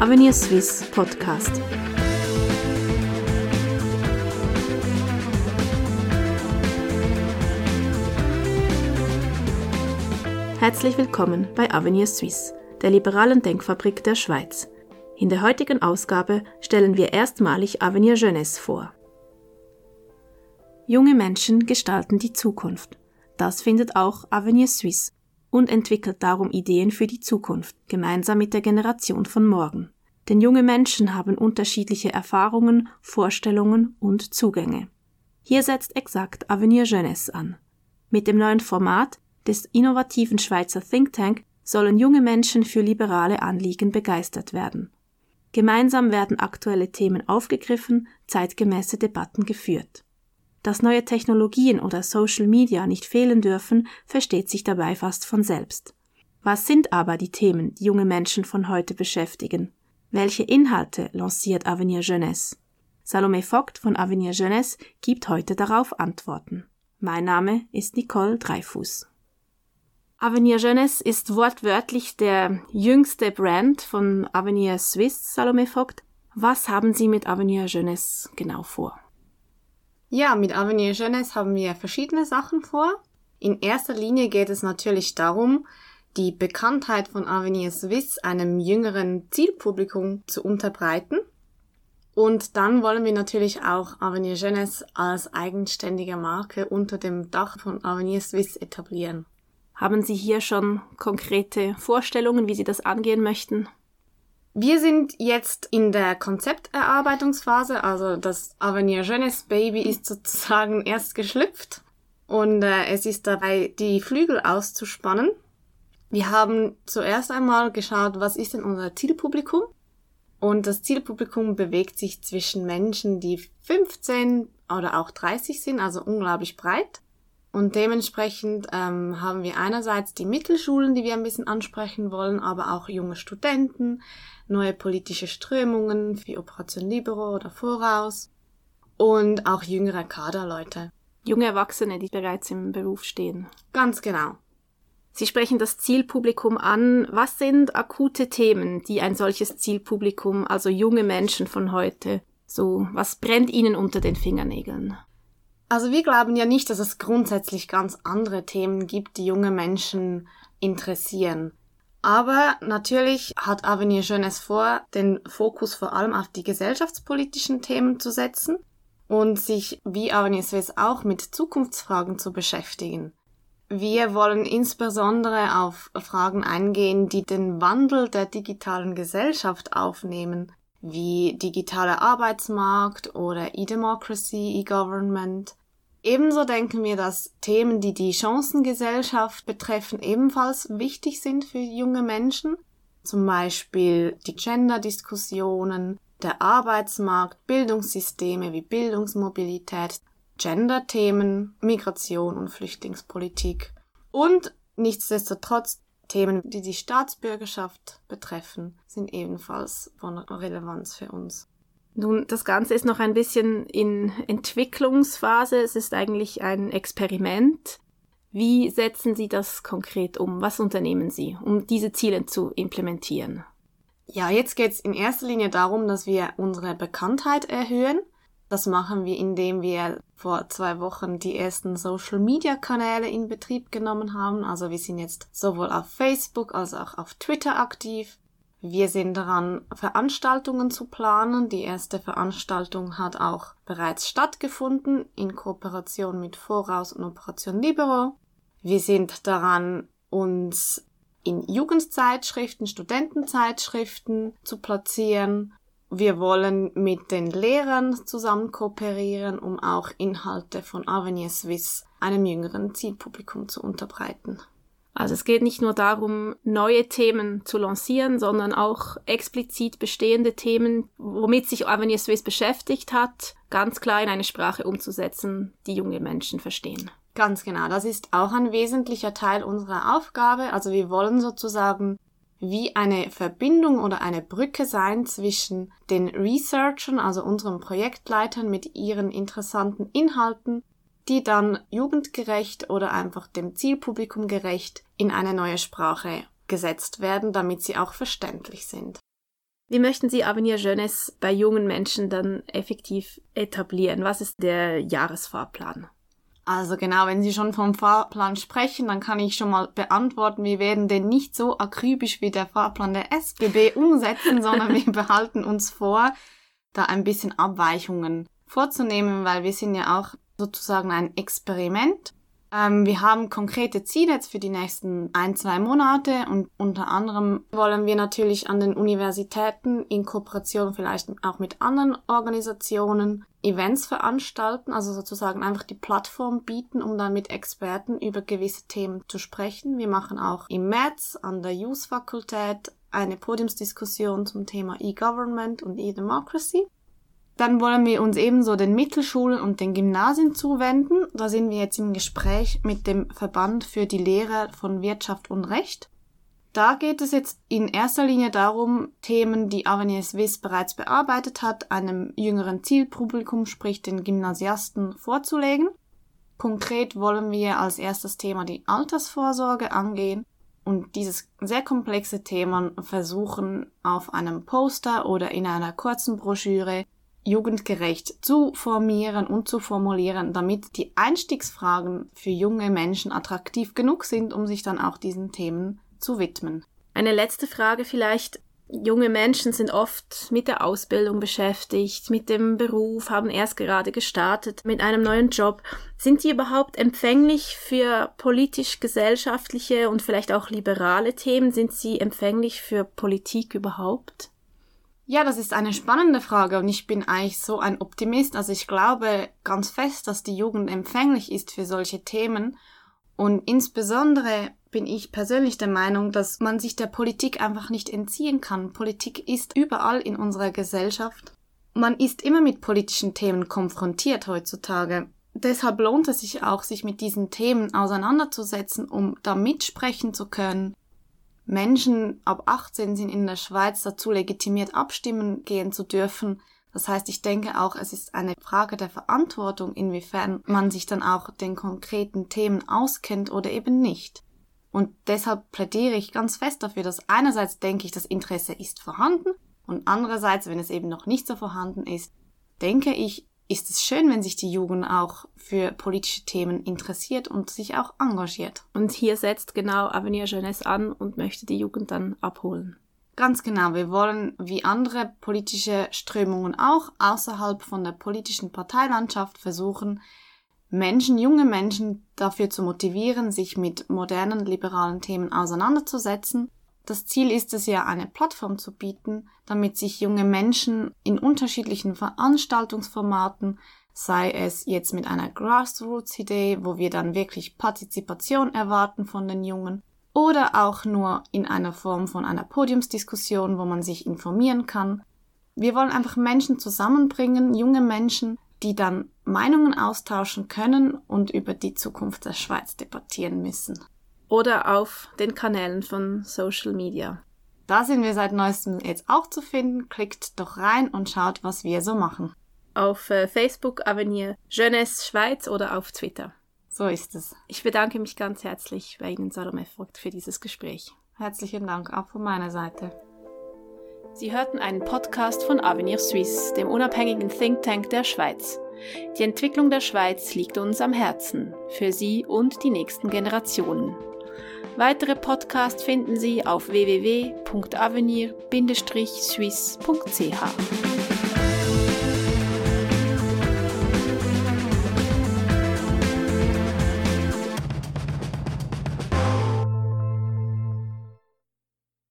Avenir Swiss Podcast. Herzlich willkommen bei Avenir Suisse, der liberalen Denkfabrik der Schweiz. In der heutigen Ausgabe stellen wir erstmalig Avenir Jeunesse vor. Junge Menschen gestalten die Zukunft. Das findet auch Avenir Suisse und entwickelt darum Ideen für die Zukunft, gemeinsam mit der Generation von morgen. Denn junge Menschen haben unterschiedliche Erfahrungen, Vorstellungen und Zugänge. Hier setzt exakt Avenir Jeunesse an. Mit dem neuen Format des innovativen Schweizer Think Tank sollen junge Menschen für liberale Anliegen begeistert werden. Gemeinsam werden aktuelle Themen aufgegriffen, zeitgemäße Debatten geführt. Dass neue Technologien oder Social Media nicht fehlen dürfen, versteht sich dabei fast von selbst. Was sind aber die Themen, die junge Menschen von heute beschäftigen? Welche Inhalte lanciert Avenir Jeunesse? Salome Vogt von Avenir Jeunesse gibt heute darauf Antworten. Mein Name ist Nicole Dreifuß. Avenir Jeunesse ist wortwörtlich der jüngste Brand von Avenir Swiss, Salome Vogt. Was haben Sie mit Avenir Jeunesse genau vor? Ja, mit Avenir Jeunesse haben wir verschiedene Sachen vor. In erster Linie geht es natürlich darum, die Bekanntheit von Avenir Swiss einem jüngeren Zielpublikum zu unterbreiten. Und dann wollen wir natürlich auch Avenir Jeunesse als eigenständige Marke unter dem Dach von Avenir Swiss etablieren. Haben Sie hier schon konkrete Vorstellungen, wie Sie das angehen möchten? Wir sind jetzt in der Konzepterarbeitungsphase, also das Avenir Jeunesse Baby ist sozusagen erst geschlüpft und äh, es ist dabei, die Flügel auszuspannen. Wir haben zuerst einmal geschaut, was ist denn unser Zielpublikum? Und das Zielpublikum bewegt sich zwischen Menschen, die 15 oder auch 30 sind, also unglaublich breit. Und dementsprechend ähm, haben wir einerseits die Mittelschulen, die wir ein bisschen ansprechen wollen, aber auch junge Studenten, neue politische Strömungen wie Operation Libero oder Voraus und auch jüngere Kaderleute. Junge Erwachsene, die bereits im Beruf stehen. Ganz genau. Sie sprechen das Zielpublikum an. Was sind akute Themen, die ein solches Zielpublikum, also junge Menschen von heute, so, was brennt ihnen unter den Fingernägeln? Also wir glauben ja nicht, dass es grundsätzlich ganz andere Themen gibt, die junge Menschen interessieren. Aber natürlich hat Avenir Jeunesse vor, den Fokus vor allem auf die gesellschaftspolitischen Themen zu setzen und sich wie Avenir Suisse auch mit Zukunftsfragen zu beschäftigen. Wir wollen insbesondere auf Fragen eingehen, die den Wandel der digitalen Gesellschaft aufnehmen wie digitaler Arbeitsmarkt oder E-Democracy, E-Government. Ebenso denken wir, dass Themen, die die Chancengesellschaft betreffen, ebenfalls wichtig sind für junge Menschen. Zum Beispiel die Gender-Diskussionen, der Arbeitsmarkt, Bildungssysteme wie Bildungsmobilität, Gender-Themen, Migration und Flüchtlingspolitik. Und nichtsdestotrotz Themen, die die Staatsbürgerschaft betreffen, sind ebenfalls von Relevanz für uns. Nun, das Ganze ist noch ein bisschen in Entwicklungsphase. Es ist eigentlich ein Experiment. Wie setzen Sie das konkret um? Was unternehmen Sie, um diese Ziele zu implementieren? Ja, jetzt geht es in erster Linie darum, dass wir unsere Bekanntheit erhöhen das machen wir, indem wir vor zwei Wochen die ersten Social-Media-Kanäle in Betrieb genommen haben. Also wir sind jetzt sowohl auf Facebook als auch auf Twitter aktiv. Wir sind daran, Veranstaltungen zu planen. Die erste Veranstaltung hat auch bereits stattgefunden in Kooperation mit Voraus und Operation Libero. Wir sind daran, uns in Jugendzeitschriften, Studentenzeitschriften zu platzieren wir wollen mit den Lehrern zusammen kooperieren, um auch Inhalte von Avenir Swiss einem jüngeren Zielpublikum zu unterbreiten. Also es geht nicht nur darum, neue Themen zu lancieren, sondern auch explizit bestehende Themen, womit sich Avenir Swiss beschäftigt hat, ganz klar in eine Sprache umzusetzen, die junge Menschen verstehen. Ganz genau, das ist auch ein wesentlicher Teil unserer Aufgabe. Also wir wollen sozusagen wie eine Verbindung oder eine Brücke sein zwischen den Researchern, also unseren Projektleitern mit ihren interessanten Inhalten, die dann jugendgerecht oder einfach dem Zielpublikum gerecht in eine neue Sprache gesetzt werden, damit sie auch verständlich sind. Wie möchten Sie Avenir Jeunesse bei jungen Menschen dann effektiv etablieren? Was ist der Jahresfahrplan? Also genau, wenn Sie schon vom Fahrplan sprechen, dann kann ich schon mal beantworten, wir werden den nicht so akribisch wie der Fahrplan der SBB umsetzen, sondern wir behalten uns vor, da ein bisschen Abweichungen vorzunehmen, weil wir sind ja auch sozusagen ein Experiment ähm, wir haben konkrete Ziele jetzt für die nächsten ein, zwei Monate und unter anderem wollen wir natürlich an den Universitäten in Kooperation vielleicht auch mit anderen Organisationen Events veranstalten, also sozusagen einfach die Plattform bieten, um dann mit Experten über gewisse Themen zu sprechen. Wir machen auch im März an der Youth-Fakultät eine Podiumsdiskussion zum Thema E-Government und E-Democracy. Dann wollen wir uns ebenso den Mittelschulen und den Gymnasien zuwenden. Da sind wir jetzt im Gespräch mit dem Verband für die Lehre von Wirtschaft und Recht. Da geht es jetzt in erster Linie darum, Themen, die Avenir Swiss bereits bearbeitet hat, einem jüngeren Zielpublikum, sprich den Gymnasiasten, vorzulegen. Konkret wollen wir als erstes Thema die Altersvorsorge angehen und dieses sehr komplexe Thema versuchen, auf einem Poster oder in einer kurzen Broschüre jugendgerecht zu formieren und zu formulieren, damit die Einstiegsfragen für junge Menschen attraktiv genug sind, um sich dann auch diesen Themen zu widmen. Eine letzte Frage vielleicht. Junge Menschen sind oft mit der Ausbildung beschäftigt, mit dem Beruf, haben erst gerade gestartet mit einem neuen Job. Sind sie überhaupt empfänglich für politisch-gesellschaftliche und vielleicht auch liberale Themen? Sind sie empfänglich für Politik überhaupt? Ja, das ist eine spannende Frage und ich bin eigentlich so ein Optimist. Also ich glaube ganz fest, dass die Jugend empfänglich ist für solche Themen und insbesondere bin ich persönlich der Meinung, dass man sich der Politik einfach nicht entziehen kann. Politik ist überall in unserer Gesellschaft. Man ist immer mit politischen Themen konfrontiert heutzutage. Deshalb lohnt es sich auch, sich mit diesen Themen auseinanderzusetzen, um da mitsprechen zu können, Menschen ab 18 sind in der Schweiz dazu legitimiert, abstimmen gehen zu dürfen. Das heißt, ich denke auch, es ist eine Frage der Verantwortung, inwiefern man sich dann auch den konkreten Themen auskennt oder eben nicht. Und deshalb plädiere ich ganz fest dafür, dass einerseits denke ich, das Interesse ist vorhanden und andererseits, wenn es eben noch nicht so vorhanden ist, denke ich, ist es schön, wenn sich die Jugend auch für politische Themen interessiert und sich auch engagiert. Und hier setzt genau Avenir Jeunesse an und möchte die Jugend dann abholen. Ganz genau. Wir wollen, wie andere politische Strömungen auch, außerhalb von der politischen Parteilandschaft versuchen, Menschen, junge Menschen dafür zu motivieren, sich mit modernen liberalen Themen auseinanderzusetzen das Ziel ist es ja, eine Plattform zu bieten, damit sich junge Menschen in unterschiedlichen Veranstaltungsformaten, sei es jetzt mit einer Grassroots-Idee, wo wir dann wirklich Partizipation erwarten von den Jungen, oder auch nur in einer Form von einer Podiumsdiskussion, wo man sich informieren kann. Wir wollen einfach Menschen zusammenbringen, junge Menschen, die dann Meinungen austauschen können und über die Zukunft der Schweiz debattieren müssen oder auf den Kanälen von Social Media. Da sind wir seit neuestem jetzt auch zu finden. Klickt doch rein und schaut, was wir so machen. Auf äh, Facebook Avenir Jeunesse Schweiz oder auf Twitter. So ist es. Ich bedanke mich ganz herzlich bei Ihnen, Salome Vogt, für dieses Gespräch. Herzlichen Dank auch von meiner Seite. Sie hörten einen Podcast von Avenir Suisse, dem unabhängigen Think Tank der Schweiz. Die Entwicklung der Schweiz liegt uns am Herzen, für Sie und die nächsten Generationen. Weitere Podcasts finden Sie auf www.avenir-suisse.ch.